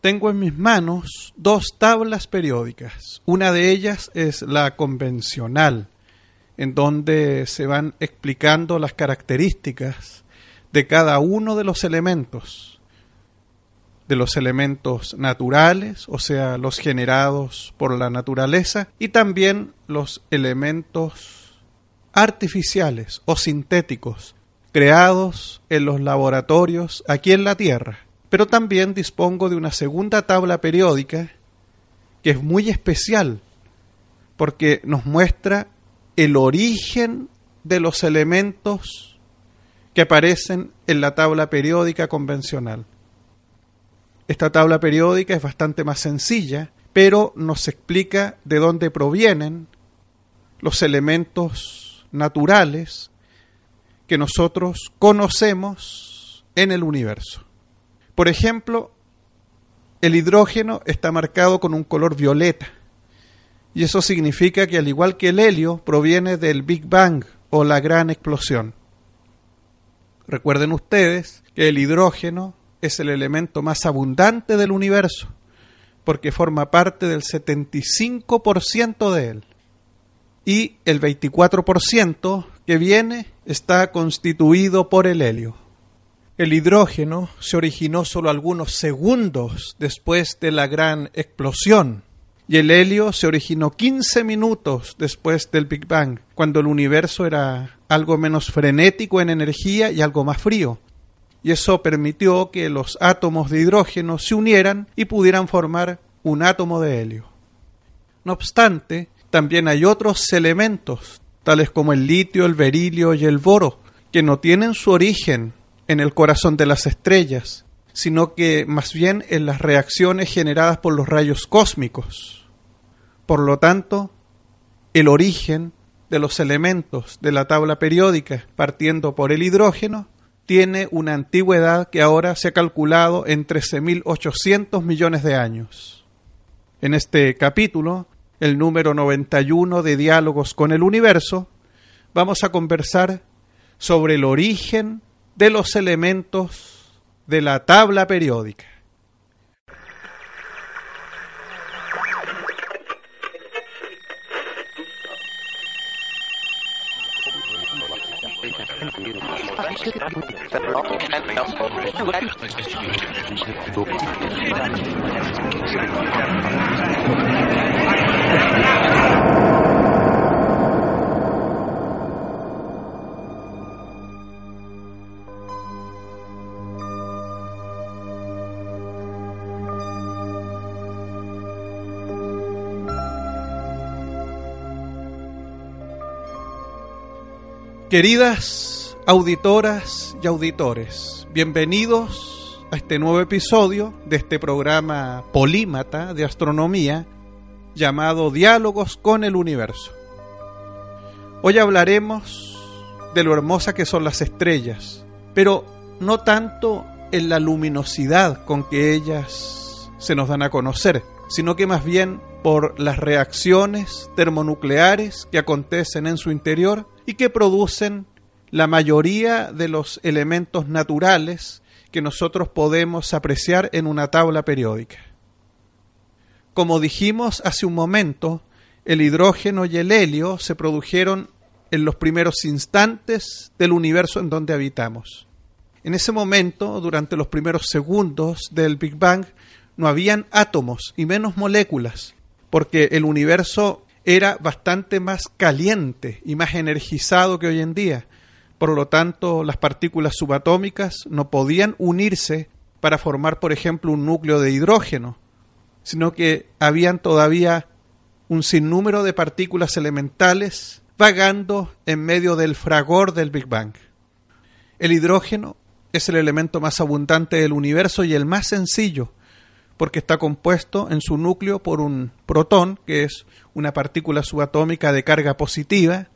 tengo en mis manos dos tablas periódicas. Una de ellas es la convencional, en donde se van explicando las características de cada uno de los elementos, de los elementos naturales, o sea, los generados por la naturaleza, y también los elementos artificiales o sintéticos, creados en los laboratorios aquí en la Tierra. Pero también dispongo de una segunda tabla periódica que es muy especial porque nos muestra el origen de los elementos que aparecen en la tabla periódica convencional. Esta tabla periódica es bastante más sencilla, pero nos explica de dónde provienen los elementos naturales que nosotros conocemos en el universo. Por ejemplo, el hidrógeno está marcado con un color violeta, y eso significa que al igual que el helio proviene del Big Bang o la gran explosión. Recuerden ustedes que el hidrógeno es el elemento más abundante del universo, porque forma parte del 75% de él. Y el 24% que viene está constituido por el helio. El hidrógeno se originó solo algunos segundos después de la gran explosión y el helio se originó 15 minutos después del Big Bang, cuando el universo era algo menos frenético en energía y algo más frío. Y eso permitió que los átomos de hidrógeno se unieran y pudieran formar un átomo de helio. No obstante, también hay otros elementos tales como el litio, el berilio y el boro, que no tienen su origen en el corazón de las estrellas, sino que más bien en las reacciones generadas por los rayos cósmicos. Por lo tanto, el origen de los elementos de la tabla periódica, partiendo por el hidrógeno, tiene una antigüedad que ahora se ha calculado en 13.800 millones de años. En este capítulo el número 91 de Diálogos con el Universo, vamos a conversar sobre el origen de los elementos de la tabla periódica. Queridas auditoras y auditores, bienvenidos a este nuevo episodio de este programa polímata de astronomía llamado Diálogos con el Universo. Hoy hablaremos de lo hermosa que son las estrellas, pero no tanto en la luminosidad con que ellas se nos dan a conocer, sino que más bien por las reacciones termonucleares que acontecen en su interior y que producen la mayoría de los elementos naturales que nosotros podemos apreciar en una tabla periódica. Como dijimos hace un momento, el hidrógeno y el helio se produjeron en los primeros instantes del universo en donde habitamos. En ese momento, durante los primeros segundos del Big Bang, no habían átomos y menos moléculas, porque el universo era bastante más caliente y más energizado que hoy en día. Por lo tanto, las partículas subatómicas no podían unirse para formar, por ejemplo, un núcleo de hidrógeno, sino que habían todavía un sinnúmero de partículas elementales vagando en medio del fragor del Big Bang. El hidrógeno es el elemento más abundante del universo y el más sencillo, porque está compuesto en su núcleo por un protón, que es una partícula subatómica de carga positiva,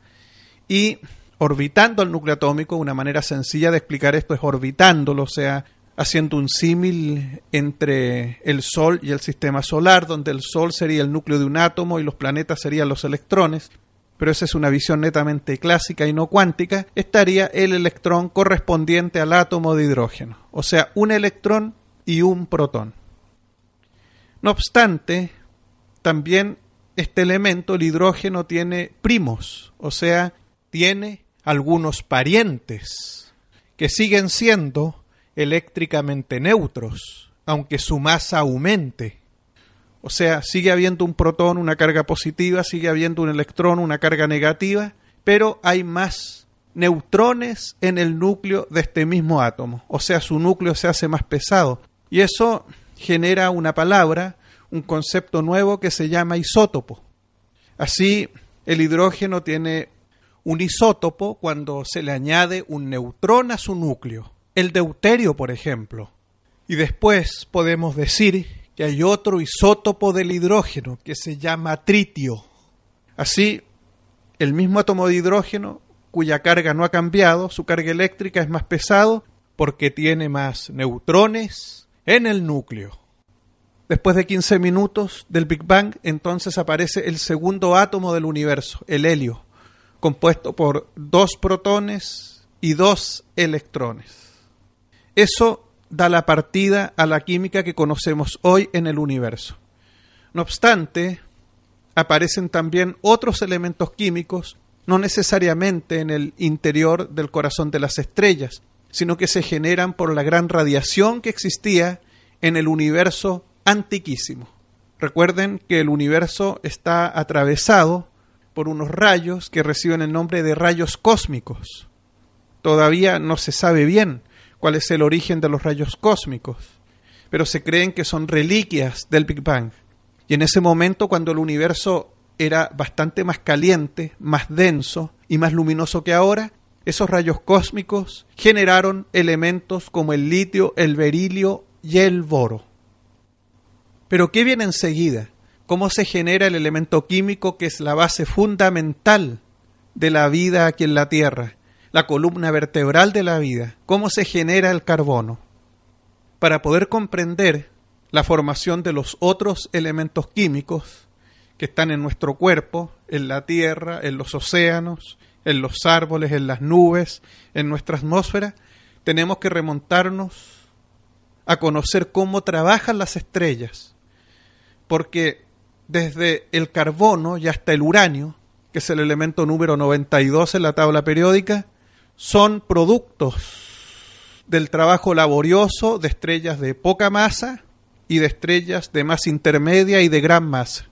y orbitando el núcleo atómico, una manera sencilla de explicar esto es orbitándolo, o sea, haciendo un símil entre el Sol y el sistema solar, donde el Sol sería el núcleo de un átomo y los planetas serían los electrones, pero esa es una visión netamente clásica y no cuántica, estaría el electrón correspondiente al átomo de hidrógeno, o sea, un electrón y un protón. No obstante, también este elemento, el hidrógeno, tiene primos, o sea, tiene algunos parientes que siguen siendo eléctricamente neutros, aunque su masa aumente. O sea, sigue habiendo un protón, una carga positiva, sigue habiendo un electrón, una carga negativa, pero hay más neutrones en el núcleo de este mismo átomo. O sea, su núcleo se hace más pesado. Y eso genera una palabra, un concepto nuevo que se llama isótopo. Así, el hidrógeno tiene un isótopo cuando se le añade un neutrón a su núcleo, el deuterio, por ejemplo. Y después podemos decir que hay otro isótopo del hidrógeno que se llama tritio. Así, el mismo átomo de hidrógeno, cuya carga no ha cambiado, su carga eléctrica es más pesado porque tiene más neutrones en el núcleo. Después de 15 minutos del Big Bang, entonces aparece el segundo átomo del universo, el helio, compuesto por dos protones y dos electrones. Eso da la partida a la química que conocemos hoy en el universo. No obstante, aparecen también otros elementos químicos, no necesariamente en el interior del corazón de las estrellas, sino que se generan por la gran radiación que existía en el universo antiquísimo. Recuerden que el universo está atravesado por unos rayos que reciben el nombre de rayos cósmicos. Todavía no se sabe bien cuál es el origen de los rayos cósmicos, pero se creen que son reliquias del Big Bang. Y en ese momento, cuando el universo era bastante más caliente, más denso y más luminoso que ahora, esos rayos cósmicos generaron elementos como el litio, el berilio y el boro. Pero ¿qué viene enseguida? ¿Cómo se genera el elemento químico que es la base fundamental de la vida aquí en la Tierra? la columna vertebral de la vida, cómo se genera el carbono. Para poder comprender la formación de los otros elementos químicos que están en nuestro cuerpo, en la tierra, en los océanos, en los árboles, en las nubes, en nuestra atmósfera, tenemos que remontarnos a conocer cómo trabajan las estrellas, porque desde el carbono y hasta el uranio, que es el elemento número 92 en la tabla periódica, son productos del trabajo laborioso de estrellas de poca masa y de estrellas de masa intermedia y de gran masa.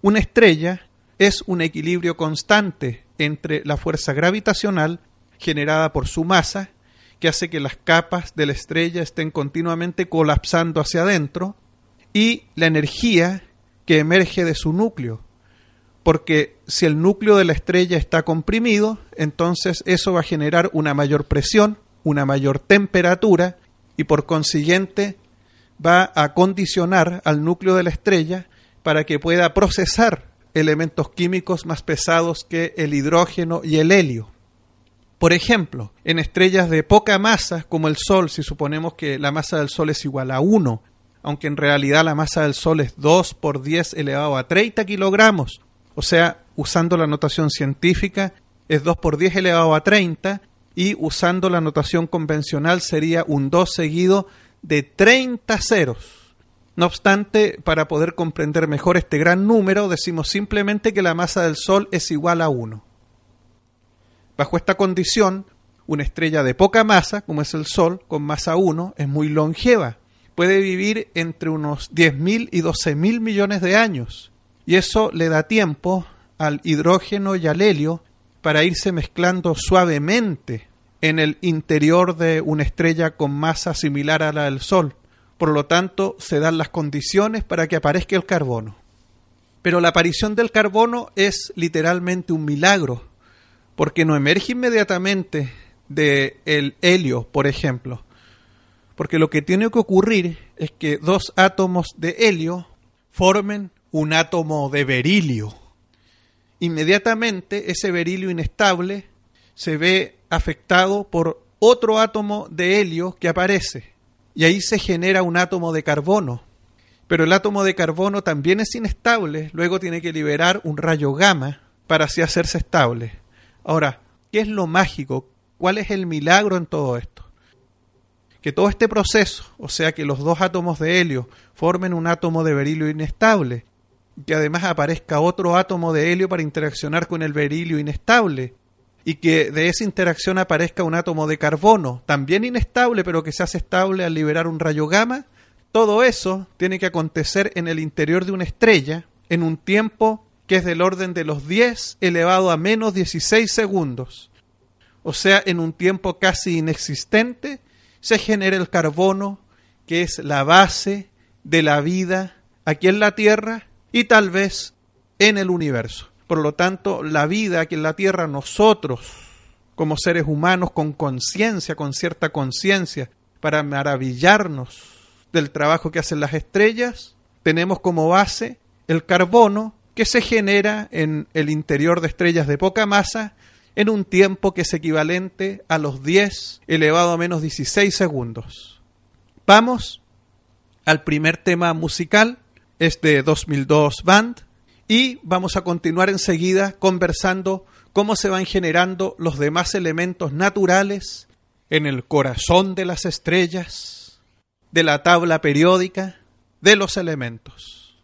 Una estrella es un equilibrio constante entre la fuerza gravitacional generada por su masa, que hace que las capas de la estrella estén continuamente colapsando hacia adentro, y la energía que emerge de su núcleo, porque si el núcleo de la estrella está comprimido, entonces eso va a generar una mayor presión, una mayor temperatura y por consiguiente va a condicionar al núcleo de la estrella para que pueda procesar elementos químicos más pesados que el hidrógeno y el helio. Por ejemplo, en estrellas de poca masa, como el Sol, si suponemos que la masa del Sol es igual a 1, aunque en realidad la masa del Sol es 2 por 10 elevado a 30 kilogramos, o sea, usando la notación científica, es 2 por 10 elevado a 30 y usando la notación convencional sería un 2 seguido de 30 ceros. No obstante, para poder comprender mejor este gran número, decimos simplemente que la masa del Sol es igual a 1. Bajo esta condición, una estrella de poca masa, como es el Sol, con masa 1, es muy longeva. Puede vivir entre unos 10.000 y 12.000 millones de años y eso le da tiempo al hidrógeno y al helio para irse mezclando suavemente en el interior de una estrella con masa similar a la del Sol. Por lo tanto, se dan las condiciones para que aparezca el carbono. Pero la aparición del carbono es literalmente un milagro, porque no emerge inmediatamente del el helio, por ejemplo. Porque lo que tiene que ocurrir es que dos átomos de helio formen un átomo de berilio. Inmediatamente ese berilio inestable se ve afectado por otro átomo de helio que aparece y ahí se genera un átomo de carbono. Pero el átomo de carbono también es inestable, luego tiene que liberar un rayo gamma para así hacerse estable. Ahora, ¿qué es lo mágico? ¿Cuál es el milagro en todo esto? que todo este proceso, o sea que los dos átomos de helio formen un átomo de berilio inestable, que además aparezca otro átomo de helio para interaccionar con el berilio inestable, y que de esa interacción aparezca un átomo de carbono, también inestable, pero que se hace estable al liberar un rayo gamma, todo eso tiene que acontecer en el interior de una estrella en un tiempo que es del orden de los 10 elevado a menos 16 segundos. O sea, en un tiempo casi inexistente se genera el carbono, que es la base de la vida aquí en la Tierra y tal vez en el universo. Por lo tanto, la vida aquí en la Tierra, nosotros, como seres humanos con conciencia, con cierta conciencia, para maravillarnos del trabajo que hacen las estrellas, tenemos como base el carbono que se genera en el interior de estrellas de poca masa en un tiempo que es equivalente a los 10 elevado a menos 16 segundos. Vamos al primer tema musical, es de 2002 Band, y vamos a continuar enseguida conversando cómo se van generando los demás elementos naturales en el corazón de las estrellas, de la tabla periódica, de los elementos.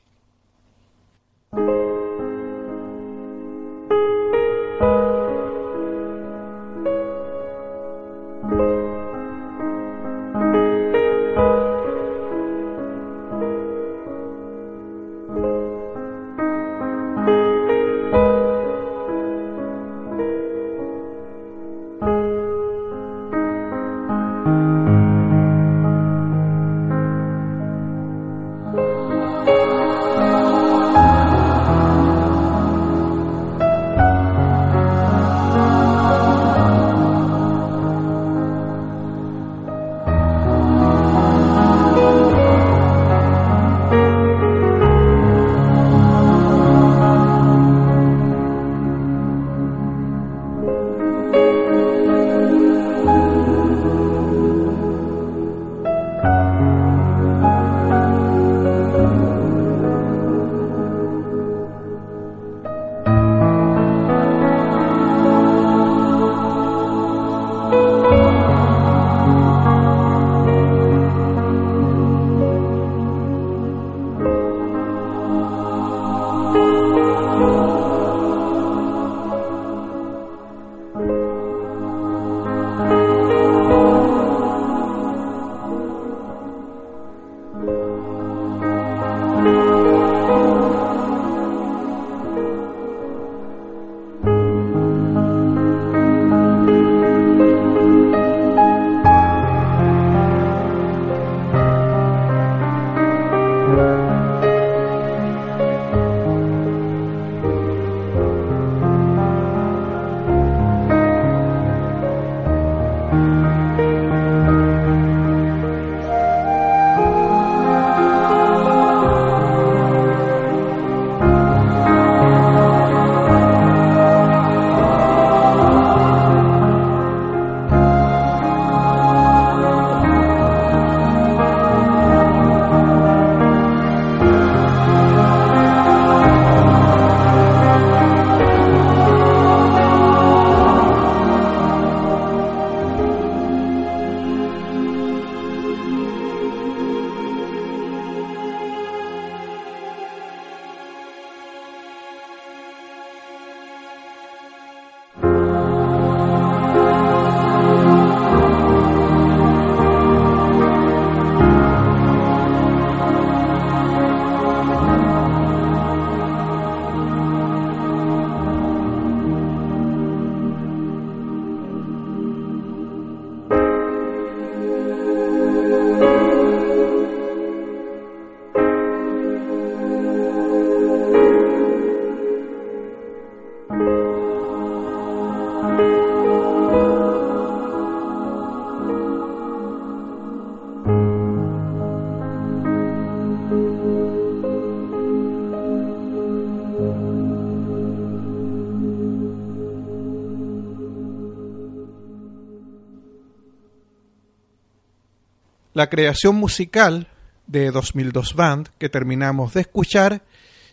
La creación musical de 2002 Band que terminamos de escuchar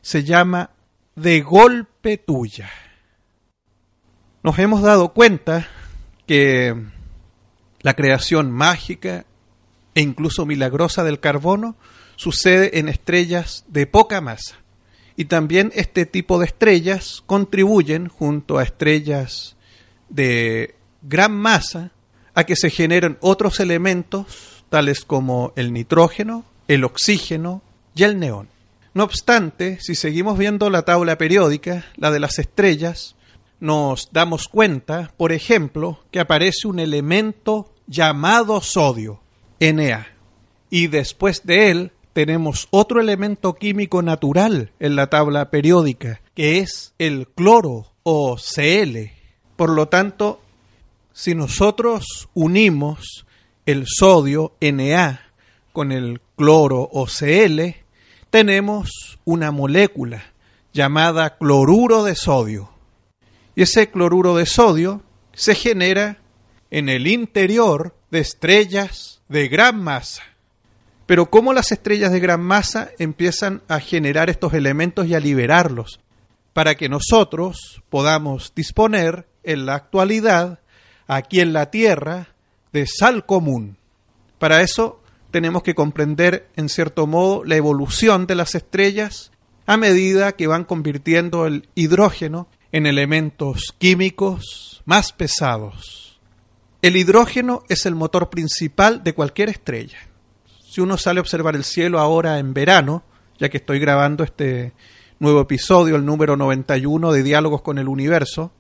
se llama De golpe tuya. Nos hemos dado cuenta que la creación mágica e incluso milagrosa del carbono sucede en estrellas de poca masa. Y también este tipo de estrellas contribuyen, junto a estrellas de gran masa, a que se generen otros elementos, tales como el nitrógeno, el oxígeno y el neón. No obstante, si seguimos viendo la tabla periódica, la de las estrellas, nos damos cuenta, por ejemplo, que aparece un elemento llamado sodio, Na. Y después de él tenemos otro elemento químico natural en la tabla periódica, que es el cloro o Cl. Por lo tanto, si nosotros unimos el sodio Na con el cloro o Cl, tenemos una molécula llamada cloruro de sodio. Y ese cloruro de sodio se genera en el interior de estrellas de gran masa. Pero ¿cómo las estrellas de gran masa empiezan a generar estos elementos y a liberarlos? Para que nosotros podamos disponer en la actualidad, aquí en la Tierra, de sal común. Para eso tenemos que comprender, en cierto modo, la evolución de las estrellas a medida que van convirtiendo el hidrógeno en elementos químicos más pesados. El hidrógeno es el motor principal de cualquier estrella. Si uno sale a observar el cielo ahora en verano, ya que estoy grabando este nuevo episodio, el número 91 de Diálogos con el Universo,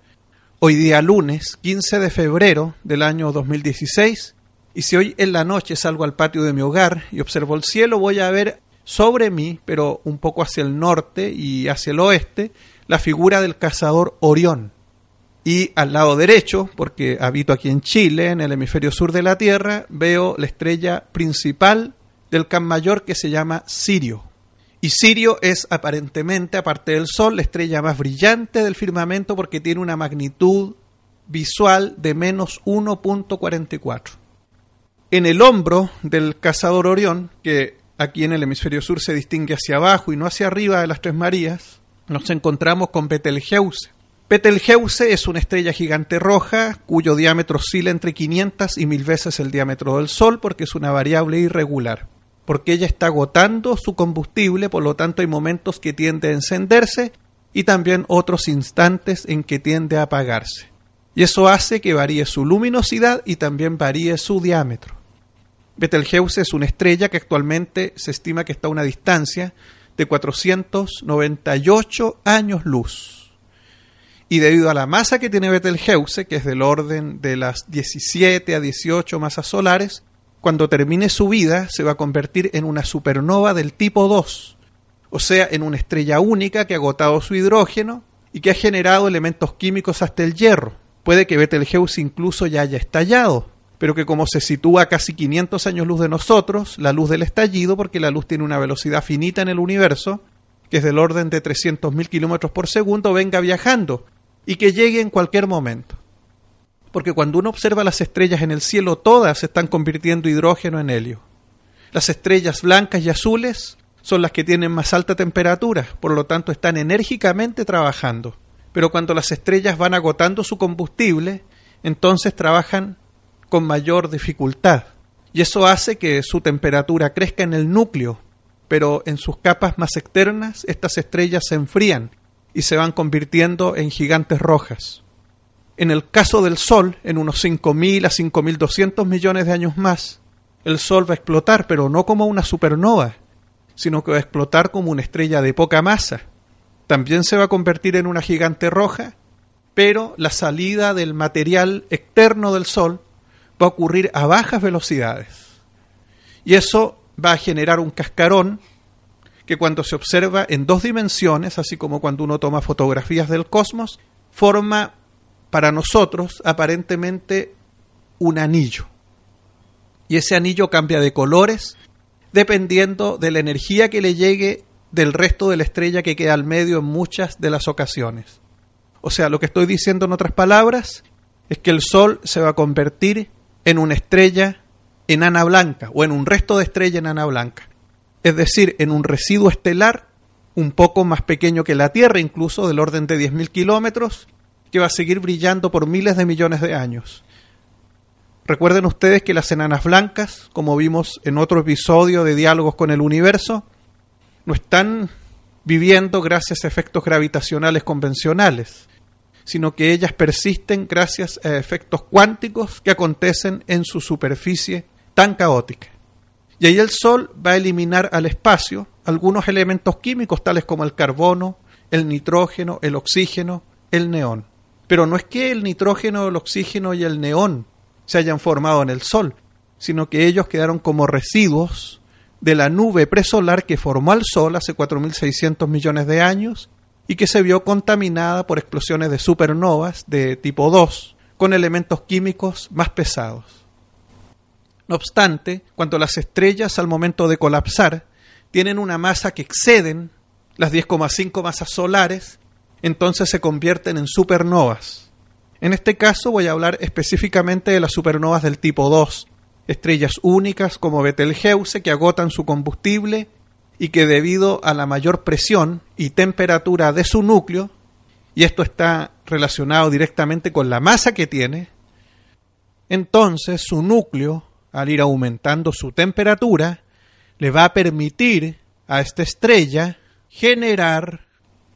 hoy día lunes 15 de febrero del año 2016, y si hoy en la noche salgo al patio de mi hogar y observo el cielo, voy a ver sobre mí, pero un poco hacia el norte y hacia el oeste, la figura del cazador Orión. Y al lado derecho, porque habito aquí en Chile, en el hemisferio sur de la Tierra, veo la estrella principal del Can Mayor que se llama Sirio. Y Sirio es aparentemente, aparte del Sol, la estrella más brillante del firmamento porque tiene una magnitud visual de menos 1.44. En el hombro del cazador Orión, que aquí en el hemisferio sur se distingue hacia abajo y no hacia arriba de las Tres Marías, nos encontramos con Betelgeuse. Betelgeuse es una estrella gigante roja cuyo diámetro oscila entre 500 y 1000 veces el diámetro del Sol porque es una variable irregular. Porque ella está agotando su combustible, por lo tanto hay momentos que tiende a encenderse y también otros instantes en que tiende a apagarse. Y eso hace que varíe su luminosidad y también varíe su diámetro. Betelgeuse es una estrella que actualmente se estima que está a una distancia de 498 años luz. Y debido a la masa que tiene Betelgeuse, que es del orden de las 17 a 18 masas solares, cuando termine su vida se va a convertir en una supernova del tipo 2, o sea, en una estrella única que ha agotado su hidrógeno y que ha generado elementos químicos hasta el hierro. Puede que Betelgeuse incluso ya haya estallado, pero que como se sitúa a casi 500 años luz de nosotros, la luz del estallido, porque la luz tiene una velocidad finita en el universo, que es del orden de 300.000 kilómetros por segundo, venga viajando y que llegue en cualquier momento. Porque cuando uno observa las estrellas en el cielo, todas están convirtiendo hidrógeno en helio. Las estrellas blancas y azules son las que tienen más alta temperatura, por lo tanto están enérgicamente trabajando. Pero cuando las estrellas van agotando su combustible, entonces trabajan con mayor dificultad. Y eso hace que su temperatura crezca en el núcleo, pero en sus capas más externas estas estrellas se enfrían y se van convirtiendo en gigantes rojas. En el caso del Sol, en unos 5.000 a 5.200 millones de años más, el Sol va a explotar, pero no como una supernova, sino que va a explotar como una estrella de poca masa. También se va a convertir en una gigante roja, pero la salida del material externo del Sol va a ocurrir a bajas velocidades. Y eso va a generar un cascarón que cuando se observa en dos dimensiones, así como cuando uno toma fotografías del cosmos, forma para nosotros aparentemente un anillo. Y ese anillo cambia de colores dependiendo de la energía que le llegue del resto de la estrella que queda al medio en muchas de las ocasiones. O sea, lo que estoy diciendo en otras palabras es que el Sol se va a convertir en una estrella enana blanca o en un resto de estrella enana blanca. Es decir, en un residuo estelar un poco más pequeño que la Tierra, incluso del orden de 10.000 kilómetros, que va a seguir brillando por miles de millones de años. Recuerden ustedes que las enanas blancas, como vimos en otro episodio de Diálogos con el Universo, no están viviendo gracias a efectos gravitacionales convencionales, sino que ellas persisten gracias a efectos cuánticos que acontecen en su superficie tan caótica. Y ahí el Sol va a eliminar al espacio algunos elementos químicos tales como el carbono, el nitrógeno, el oxígeno, el neón. Pero no es que el nitrógeno, el oxígeno y el neón se hayan formado en el Sol, sino que ellos quedaron como residuos de la nube presolar que formó al Sol hace 4.600 millones de años y que se vio contaminada por explosiones de supernovas de tipo 2 con elementos químicos más pesados. No obstante, cuando las estrellas al momento de colapsar tienen una masa que exceden las 10,5 masas solares, entonces se convierten en supernovas. En este caso voy a hablar específicamente de las supernovas del tipo 2, estrellas únicas como Betelgeuse que agotan su combustible y que debido a la mayor presión y temperatura de su núcleo, y esto está relacionado directamente con la masa que tiene, entonces su núcleo, al ir aumentando su temperatura, le va a permitir a esta estrella generar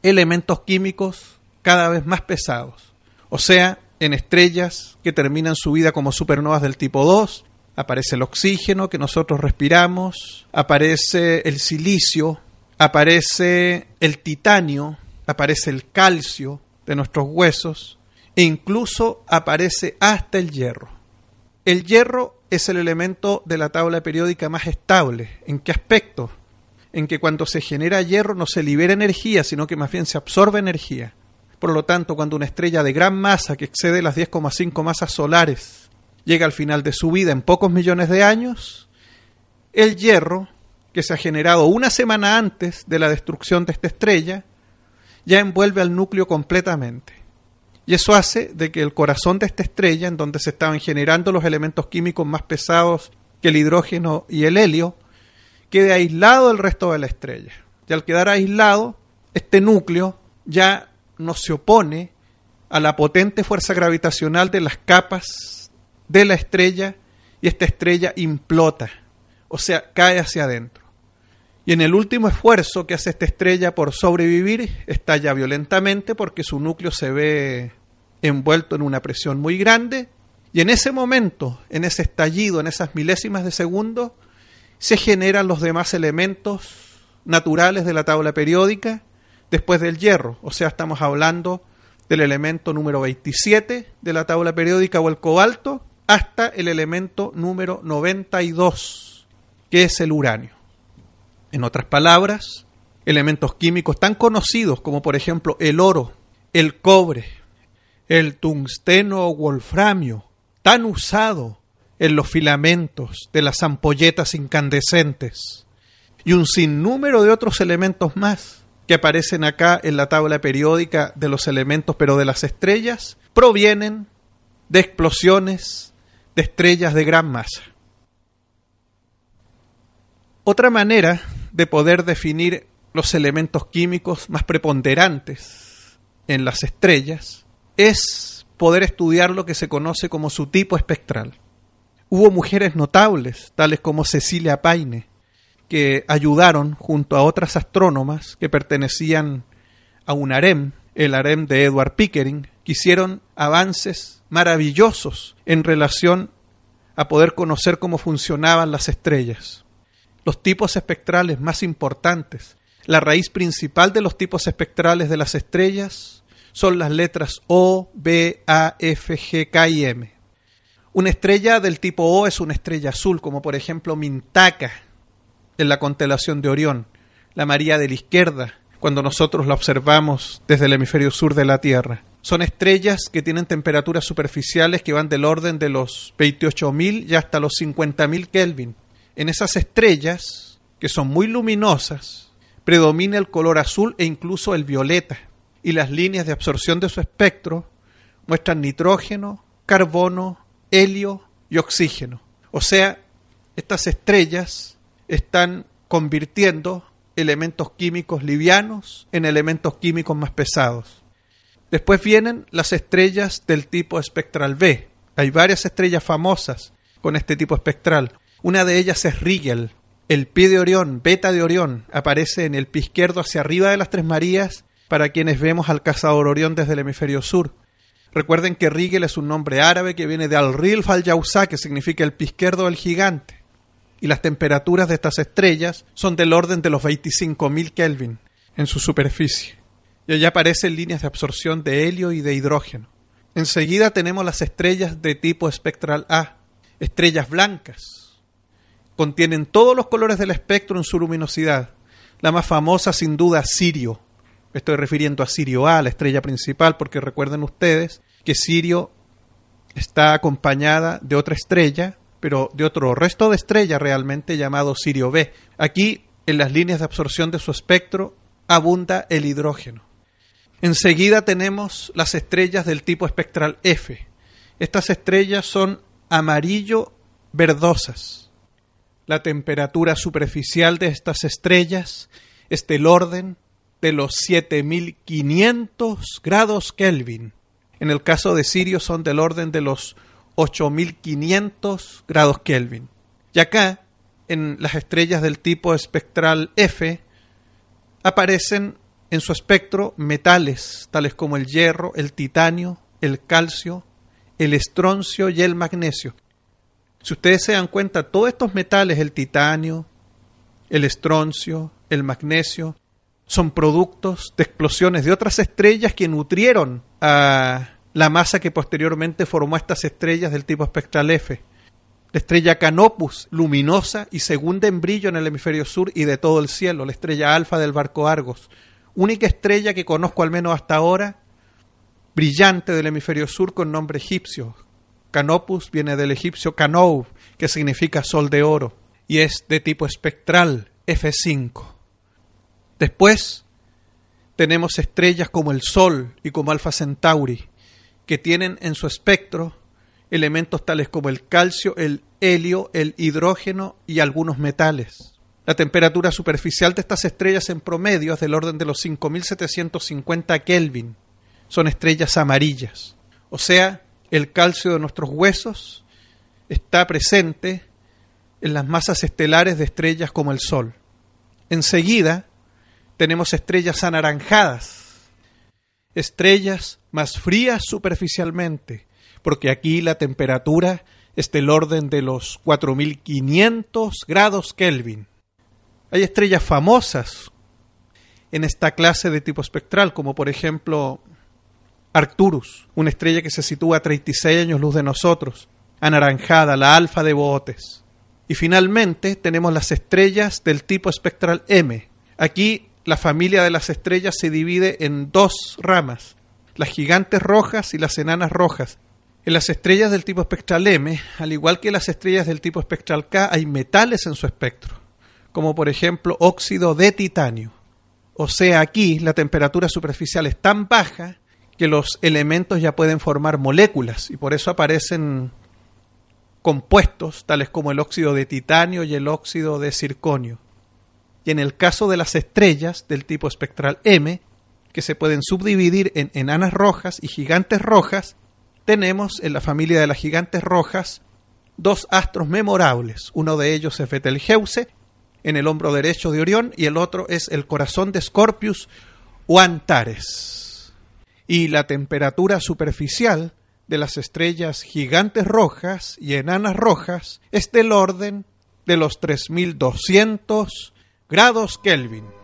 elementos químicos cada vez más pesados. O sea, en estrellas que terminan su vida como supernovas del tipo 2, aparece el oxígeno que nosotros respiramos, aparece el silicio, aparece el titanio, aparece el calcio de nuestros huesos e incluso aparece hasta el hierro. El hierro es el elemento de la tabla periódica más estable. ¿En qué aspecto? En que cuando se genera hierro no se libera energía, sino que más bien se absorbe energía. Por lo tanto, cuando una estrella de gran masa, que excede las 10,5 masas solares, llega al final de su vida en pocos millones de años, el hierro, que se ha generado una semana antes de la destrucción de esta estrella, ya envuelve al núcleo completamente. Y eso hace de que el corazón de esta estrella, en donde se estaban generando los elementos químicos más pesados que el hidrógeno y el helio, quede aislado del resto de la estrella. Y al quedar aislado, este núcleo ya no se opone a la potente fuerza gravitacional de las capas de la estrella y esta estrella implota, o sea, cae hacia adentro. Y en el último esfuerzo que hace esta estrella por sobrevivir, estalla violentamente porque su núcleo se ve envuelto en una presión muy grande. Y en ese momento, en ese estallido, en esas milésimas de segundo, se generan los demás elementos naturales de la tabla periódica después del hierro. O sea, estamos hablando del elemento número 27 de la tabla periódica o el cobalto, hasta el elemento número 92, que es el uranio. En otras palabras, elementos químicos tan conocidos como por ejemplo el oro, el cobre, el tungsteno o wolframio, tan usado en los filamentos de las ampolletas incandescentes, y un sinnúmero de otros elementos más que aparecen acá en la tabla periódica de los elementos pero de las estrellas, provienen de explosiones de estrellas de gran masa. Otra manera de poder definir los elementos químicos más preponderantes en las estrellas es poder estudiar lo que se conoce como su tipo espectral. Hubo mujeres notables, tales como Cecilia Paine, que ayudaron junto a otras astrónomas que pertenecían a un harem, el harem de Edward Pickering, que hicieron avances maravillosos en relación a poder conocer cómo funcionaban las estrellas. Los tipos espectrales más importantes, la raíz principal de los tipos espectrales de las estrellas son las letras O, B, A, F, G, K y M. Una estrella del tipo O es una estrella azul, como por ejemplo Mintaka en la constelación de Orión, la María de la Izquierda, cuando nosotros la observamos desde el hemisferio sur de la Tierra. Son estrellas que tienen temperaturas superficiales que van del orden de los 28.000 y hasta los 50.000 Kelvin. En esas estrellas, que son muy luminosas, predomina el color azul e incluso el violeta, y las líneas de absorción de su espectro muestran nitrógeno, carbono, helio y oxígeno. O sea, estas estrellas están convirtiendo elementos químicos livianos en elementos químicos más pesados. Después vienen las estrellas del tipo espectral B, Hay varias estrellas famosas con este tipo espectral. Una de ellas es Rigel. El pie de Orión, beta de Orión, aparece en el pie izquierdo hacia arriba de las Tres Marías para quienes vemos al cazador Orión desde el hemisferio sur. Recuerden que Rigel es un nombre árabe que viene de Al-Rilf al que significa el pie izquierdo del gigante. Y las temperaturas de estas estrellas son del orden de los 25.000 Kelvin en su superficie. Y allá aparecen líneas de absorción de helio y de hidrógeno. Enseguida tenemos las estrellas de tipo espectral A, estrellas blancas. Contienen todos los colores del espectro en su luminosidad. La más famosa, sin duda, Sirio. Estoy refiriendo a Sirio A, la estrella principal, porque recuerden ustedes que Sirio está acompañada de otra estrella, pero de otro resto de estrella realmente llamado Sirio B. Aquí, en las líneas de absorción de su espectro, abunda el hidrógeno. Enseguida tenemos las estrellas del tipo espectral F. Estas estrellas son amarillo verdosas. La temperatura superficial de estas estrellas es del orden de los 7500 grados Kelvin. En el caso de Sirio son del orden de los 8500 grados Kelvin. Y acá, en las estrellas del tipo espectral F, aparecen en su espectro metales tales como el hierro, el titanio, el calcio, el estroncio y el magnesio. Si ustedes se dan cuenta, todos estos metales, el titanio, el estroncio, el magnesio, son productos de explosiones de otras estrellas que nutrieron a la masa que posteriormente formó estas estrellas del tipo espectral F. La estrella Canopus, luminosa y segunda en brillo en el hemisferio sur y de todo el cielo, la estrella alfa del barco Argos, única estrella que conozco al menos hasta ahora, brillante del hemisferio sur con nombre egipcio. Canopus viene del egipcio Canou, que significa sol de oro, y es de tipo espectral F5. Después tenemos estrellas como el Sol y como Alfa Centauri, que tienen en su espectro elementos tales como el calcio, el helio, el hidrógeno y algunos metales. La temperatura superficial de estas estrellas en promedio es del orden de los 5.750 Kelvin. Son estrellas amarillas. O sea, el calcio de nuestros huesos está presente en las masas estelares de estrellas como el Sol. Enseguida tenemos estrellas anaranjadas, estrellas más frías superficialmente, porque aquí la temperatura es del orden de los 4.500 grados Kelvin. Hay estrellas famosas en esta clase de tipo espectral, como por ejemplo Arcturus, una estrella que se sitúa a 36 años luz de nosotros, anaranjada, la alfa de Bootes. Y finalmente tenemos las estrellas del tipo espectral M. Aquí la familia de las estrellas se divide en dos ramas, las gigantes rojas y las enanas rojas. En las estrellas del tipo espectral M, al igual que las estrellas del tipo espectral K, hay metales en su espectro como por ejemplo óxido de titanio. O sea, aquí la temperatura superficial es tan baja que los elementos ya pueden formar moléculas y por eso aparecen compuestos tales como el óxido de titanio y el óxido de circonio. Y en el caso de las estrellas del tipo espectral M, que se pueden subdividir en enanas rojas y gigantes rojas, tenemos en la familia de las gigantes rojas dos astros memorables. Uno de ellos es Betelgeuse en el hombro derecho de Orión y el otro es el corazón de Scorpius o Antares. Y la temperatura superficial de las estrellas gigantes rojas y enanas rojas es del orden de los 3200 grados Kelvin.